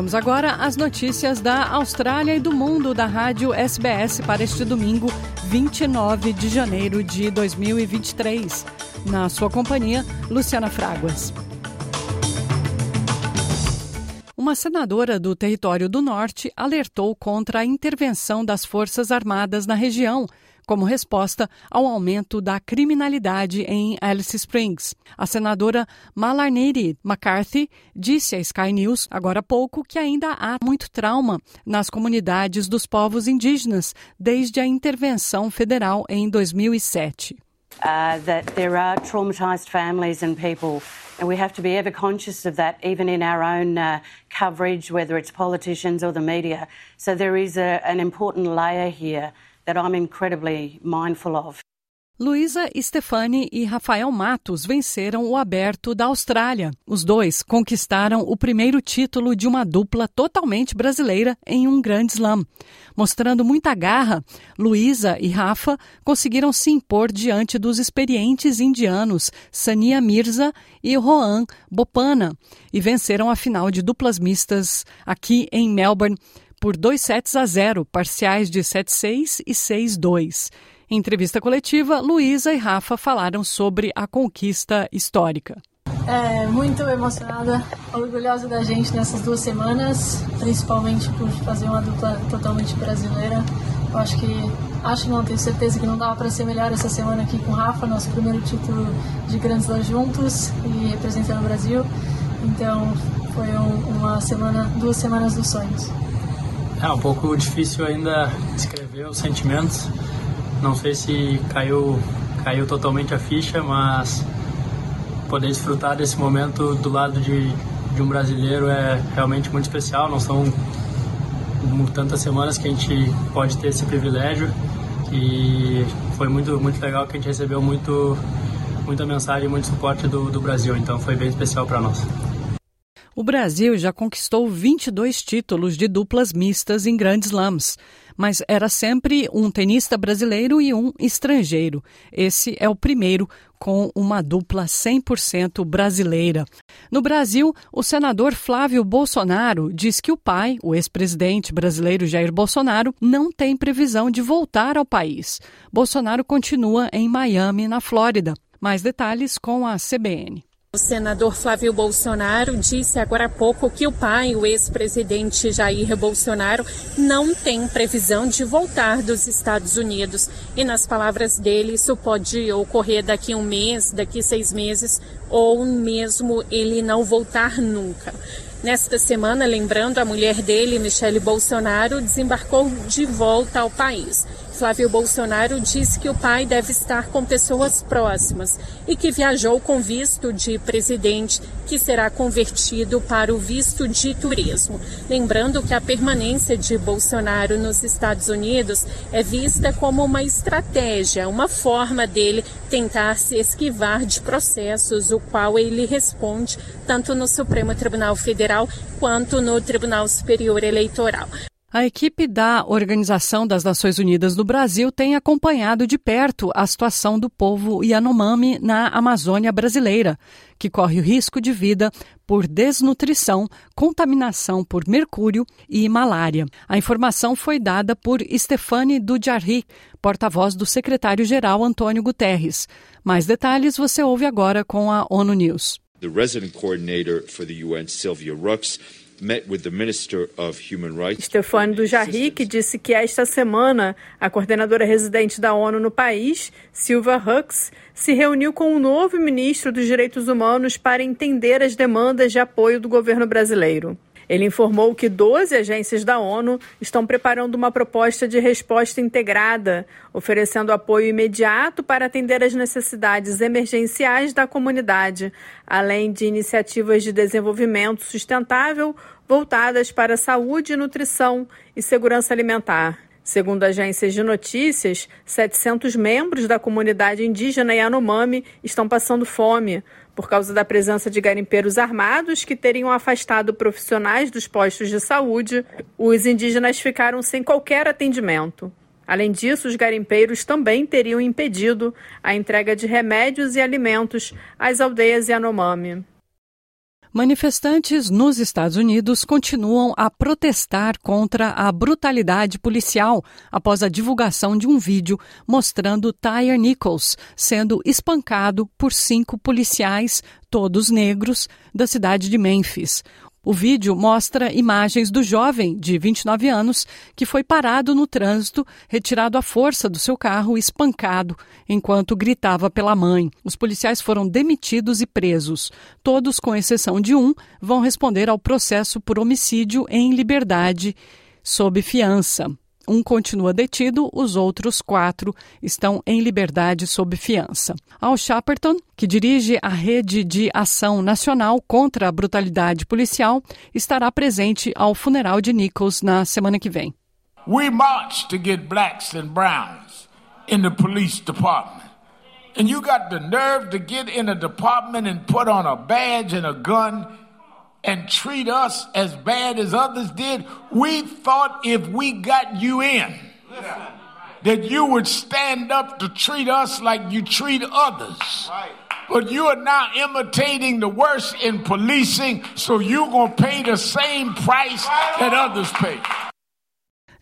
Vamos agora às notícias da Austrália e do mundo da rádio SBS para este domingo, 29 de janeiro de 2023. Na sua companhia, Luciana Fraguas. Uma senadora do Território do Norte alertou contra a intervenção das Forças Armadas na região como resposta ao aumento da criminalidade em Alice Springs. A senadora Malarney McCarthy disse à Sky News agora há pouco que ainda há muito trauma nas comunidades dos povos indígenas desde a intervenção federal em 2007. Uh, that there are traumatized families and people, and we have to be ever conscious of that, even in our own uh, coverage, whether it's politicians or the media. So there is a, an important layer here that I'm incredibly mindful of. Luísa Stefani e Rafael Matos venceram o Aberto da Austrália. Os dois conquistaram o primeiro título de uma dupla totalmente brasileira em um grande slam. Mostrando muita garra, Luísa e Rafa conseguiram se impor diante dos experientes indianos Sania Mirza e Rohan Bopana e venceram a final de duplas mistas aqui em Melbourne por 2 sets a 0, parciais de 7-6 e 6-2. Em entrevista coletiva, Luísa e Rafa falaram sobre a conquista histórica. É, muito emocionada, orgulhosa da gente nessas duas semanas, principalmente por fazer uma dupla totalmente brasileira. Eu acho que, acho não, tenho certeza que não dava para ser melhor essa semana aqui com o Rafa, nosso primeiro título de Grandes Slam juntos e representando o Brasil. Então, foi um, uma semana, duas semanas dos sonhos. É um pouco difícil ainda descrever os sentimentos. Não sei se caiu, caiu totalmente a ficha, mas poder desfrutar desse momento do lado de, de um brasileiro é realmente muito especial. Não são tantas semanas que a gente pode ter esse privilégio e foi muito, muito legal que a gente recebeu muito, muita mensagem, muito suporte do, do Brasil. Então foi bem especial para nós. O Brasil já conquistou 22 títulos de duplas mistas em grandes slams, mas era sempre um tenista brasileiro e um estrangeiro. Esse é o primeiro com uma dupla 100% brasileira. No Brasil, o senador Flávio Bolsonaro diz que o pai, o ex-presidente brasileiro Jair Bolsonaro, não tem previsão de voltar ao país. Bolsonaro continua em Miami, na Flórida. Mais detalhes com a CBN. O senador Flávio Bolsonaro disse agora há pouco que o pai, o ex-presidente Jair Bolsonaro, não tem previsão de voltar dos Estados Unidos. E nas palavras dele, isso pode ocorrer daqui um mês, daqui seis meses, ou mesmo ele não voltar nunca. Nesta semana, lembrando, a mulher dele, Michele Bolsonaro, desembarcou de volta ao país. Flávio Bolsonaro disse que o pai deve estar com pessoas próximas e que viajou com visto de presidente, que será convertido para o visto de turismo. Lembrando que a permanência de Bolsonaro nos Estados Unidos é vista como uma estratégia, uma forma dele tentar se esquivar de processos, o qual ele responde tanto no Supremo Tribunal Federal quanto no Tribunal Superior Eleitoral. A equipe da Organização das Nações Unidas no Brasil tem acompanhado de perto a situação do povo Yanomami na Amazônia brasileira, que corre o risco de vida por desnutrição, contaminação por mercúrio e malária. A informação foi dada por Stefane Dujarric, porta-voz do secretário-geral Antônio Guterres. Mais detalhes você ouve agora com a ONU News. The resident coordinator for the UN, Sylvia Rooks, Stefane Dujarric disse que esta semana a coordenadora residente da ONU no país, Silva Hux, se reuniu com o novo ministro dos Direitos Humanos para entender as demandas de apoio do governo brasileiro. Ele informou que 12 agências da ONU estão preparando uma proposta de resposta integrada, oferecendo apoio imediato para atender as necessidades emergenciais da comunidade, além de iniciativas de desenvolvimento sustentável voltadas para saúde, nutrição e segurança alimentar. Segundo agências de notícias, 700 membros da comunidade indígena Yanomami estão passando fome por causa da presença de garimpeiros armados que teriam afastado profissionais dos postos de saúde. Os indígenas ficaram sem qualquer atendimento. Além disso, os garimpeiros também teriam impedido a entrega de remédios e alimentos às aldeias Yanomami. Manifestantes nos Estados Unidos continuam a protestar contra a brutalidade policial após a divulgação de um vídeo mostrando Tyre Nichols sendo espancado por cinco policiais, todos negros, da cidade de Memphis. O vídeo mostra imagens do jovem de 29 anos que foi parado no trânsito, retirado à força do seu carro e espancado enquanto gritava pela mãe. Os policiais foram demitidos e presos. Todos, com exceção de um, vão responder ao processo por homicídio em liberdade sob fiança. Um continua detido, os outros quatro estão em liberdade sob fiança. Al Shapperton, que dirige a rede de ação nacional contra a brutalidade policial, estará presente ao funeral de Nichols na semana que vem. We march to get blacks and browns in the police department. And you got the nerve to get in a department and put on a badge and a gun and treat us as bad as others did, we thought if we got you in, that you would stand up to treat us like you treat others. But you are now imitating the worst in policing, so you're going to pay the same price that others pay.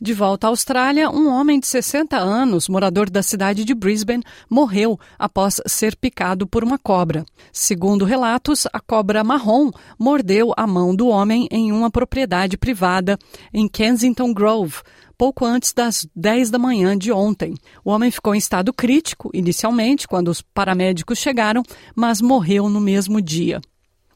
De volta à Austrália, um homem de 60 anos, morador da cidade de Brisbane, morreu após ser picado por uma cobra. Segundo relatos, a cobra marrom mordeu a mão do homem em uma propriedade privada em Kensington Grove, pouco antes das 10 da manhã de ontem. O homem ficou em estado crítico inicialmente quando os paramédicos chegaram, mas morreu no mesmo dia.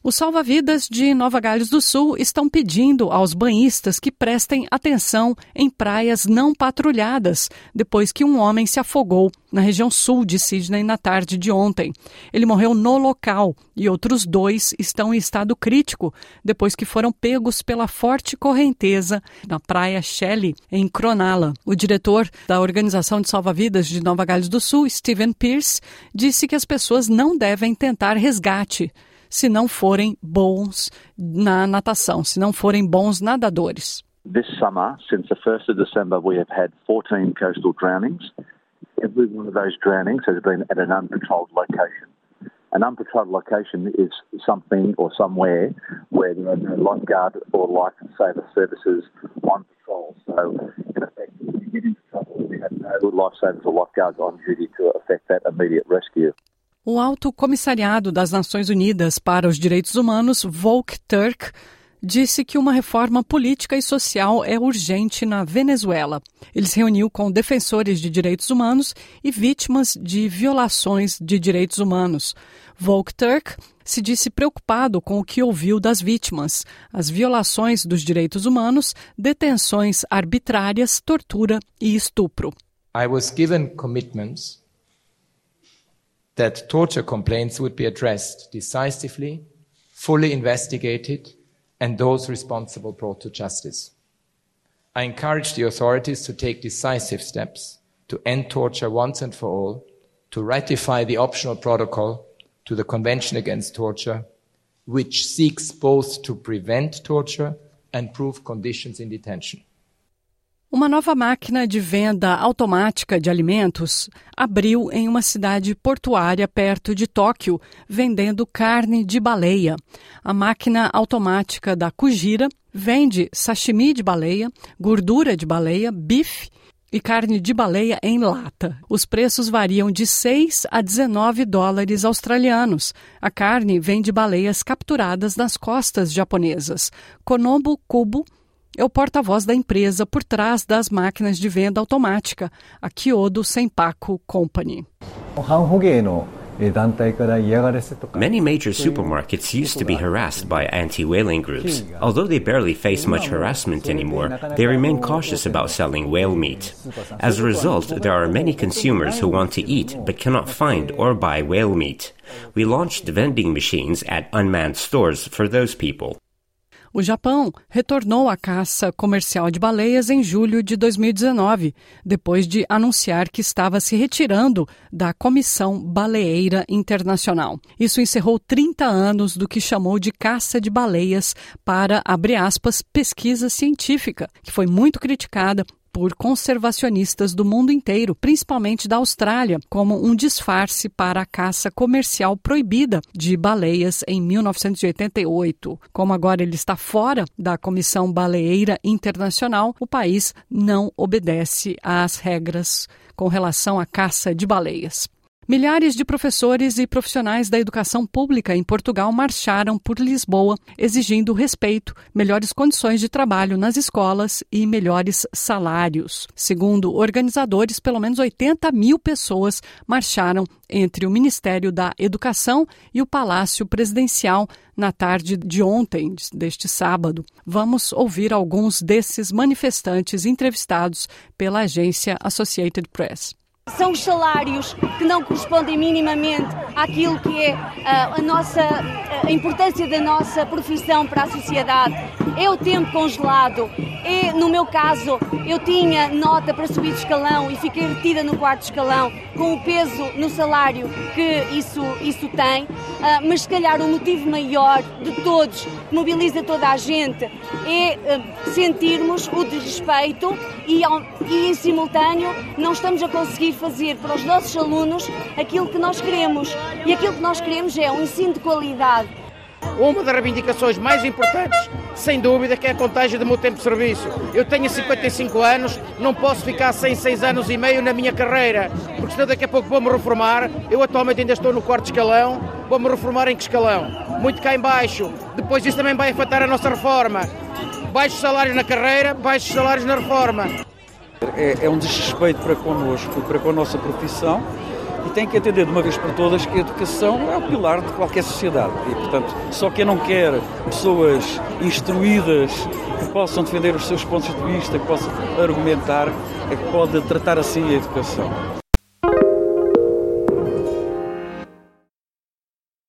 Os salva-vidas de Nova Gales do Sul estão pedindo aos banhistas que prestem atenção em praias não patrulhadas, depois que um homem se afogou na região sul de Sydney na tarde de ontem. Ele morreu no local e outros dois estão em estado crítico depois que foram pegos pela forte correnteza na praia Shelley, em Cronulla. O diretor da Organização de Salva-Vidas de Nova Gales do Sul, Stephen Pierce, disse que as pessoas não devem tentar resgate se não forem bons na natação, se não forem bons nadadores. This summer, since the 1st of December, we have had 14 coastal drownings. Every one of those drownings has been at an unpatrolled location. An unpatrolled location is something or somewhere where there are no lifeguard or lifesaver services on patrol. So, in effect, if you get into trouble, we have no lifesavers or lifeguards on duty to effect that immediate rescue. O Alto Comissariado das Nações Unidas para os Direitos Humanos, Volker Turk, disse que uma reforma política e social é urgente na Venezuela. Ele se reuniu com defensores de direitos humanos e vítimas de violações de direitos humanos. Volker Turk se disse preocupado com o que ouviu das vítimas, as violações dos direitos humanos, detenções arbitrárias, tortura e estupro. I was given commitments that torture complaints would be addressed decisively, fully investigated, and those responsible brought to justice. I encourage the authorities to take decisive steps to end torture once and for all, to ratify the optional protocol to the Convention Against Torture, which seeks both to prevent torture and improve conditions in detention. Uma nova máquina de venda automática de alimentos abriu em uma cidade portuária perto de Tóquio, vendendo carne de baleia. A máquina automática da Kujira vende sashimi de baleia, gordura de baleia, bife e carne de baleia em lata. Os preços variam de 6 a 19 dólares australianos. A carne vem de baleias capturadas nas costas japonesas. Konobu Kubo é o porta-voz da empresa por trás das máquinas de venda automática, a Kyodo Senpaku Company. Many major supermarkets used to be harassed by anti whaling groups. Although they barely face much harassment anymore, they remain cautious about selling whale meat. As a result, there are many consumers who want to eat but cannot find or buy whale meat. We launched vending machines at unmanned stores for those people. O Japão retornou à caça comercial de baleias em julho de 2019, depois de anunciar que estava se retirando da Comissão Baleeira Internacional. Isso encerrou 30 anos do que chamou de caça de baleias para, abre aspas, pesquisa científica, que foi muito criticada por conservacionistas do mundo inteiro, principalmente da Austrália, como um disfarce para a caça comercial proibida de baleias em 1988. Como agora ele está fora da Comissão Baleeira Internacional, o país não obedece às regras com relação à caça de baleias. Milhares de professores e profissionais da educação pública em Portugal marcharam por Lisboa, exigindo respeito, melhores condições de trabalho nas escolas e melhores salários. Segundo organizadores, pelo menos 80 mil pessoas marcharam entre o Ministério da Educação e o Palácio Presidencial na tarde de ontem, deste sábado. Vamos ouvir alguns desses manifestantes entrevistados pela agência Associated Press. São os salários que não correspondem minimamente àquilo que é uh, a nossa a importância da nossa profissão para a sociedade. É o tempo congelado. É, no meu caso, eu tinha nota para subir de escalão e fiquei retida no quarto escalão com o peso no salário que isso, isso tem. Uh, mas se calhar o motivo maior de todos, que mobiliza toda a gente, é uh, sentirmos o desrespeito e, e em simultâneo não estamos a conseguir fazer para os nossos alunos aquilo que nós queremos. E aquilo que nós queremos é um ensino de qualidade. Uma das reivindicações mais importantes, sem dúvida, que é a contagem do meu tempo de serviço. Eu tenho 55 anos, não posso ficar sem 6 anos e meio na minha carreira, porque senão daqui a pouco vou-me reformar. Eu atualmente ainda estou no quarto escalão, vou-me reformar em que escalão? Muito cá em baixo. Depois isso também vai afetar a nossa reforma. Baixos salários na carreira, baixos salários na reforma. É, é um desrespeito para connosco, para com a nossa profissão e tem que entender de uma vez por todas que a educação é o pilar de qualquer sociedade e, portanto, só quem não quer pessoas instruídas que possam defender os seus pontos de vista, que possam argumentar, é que pode tratar assim a educação.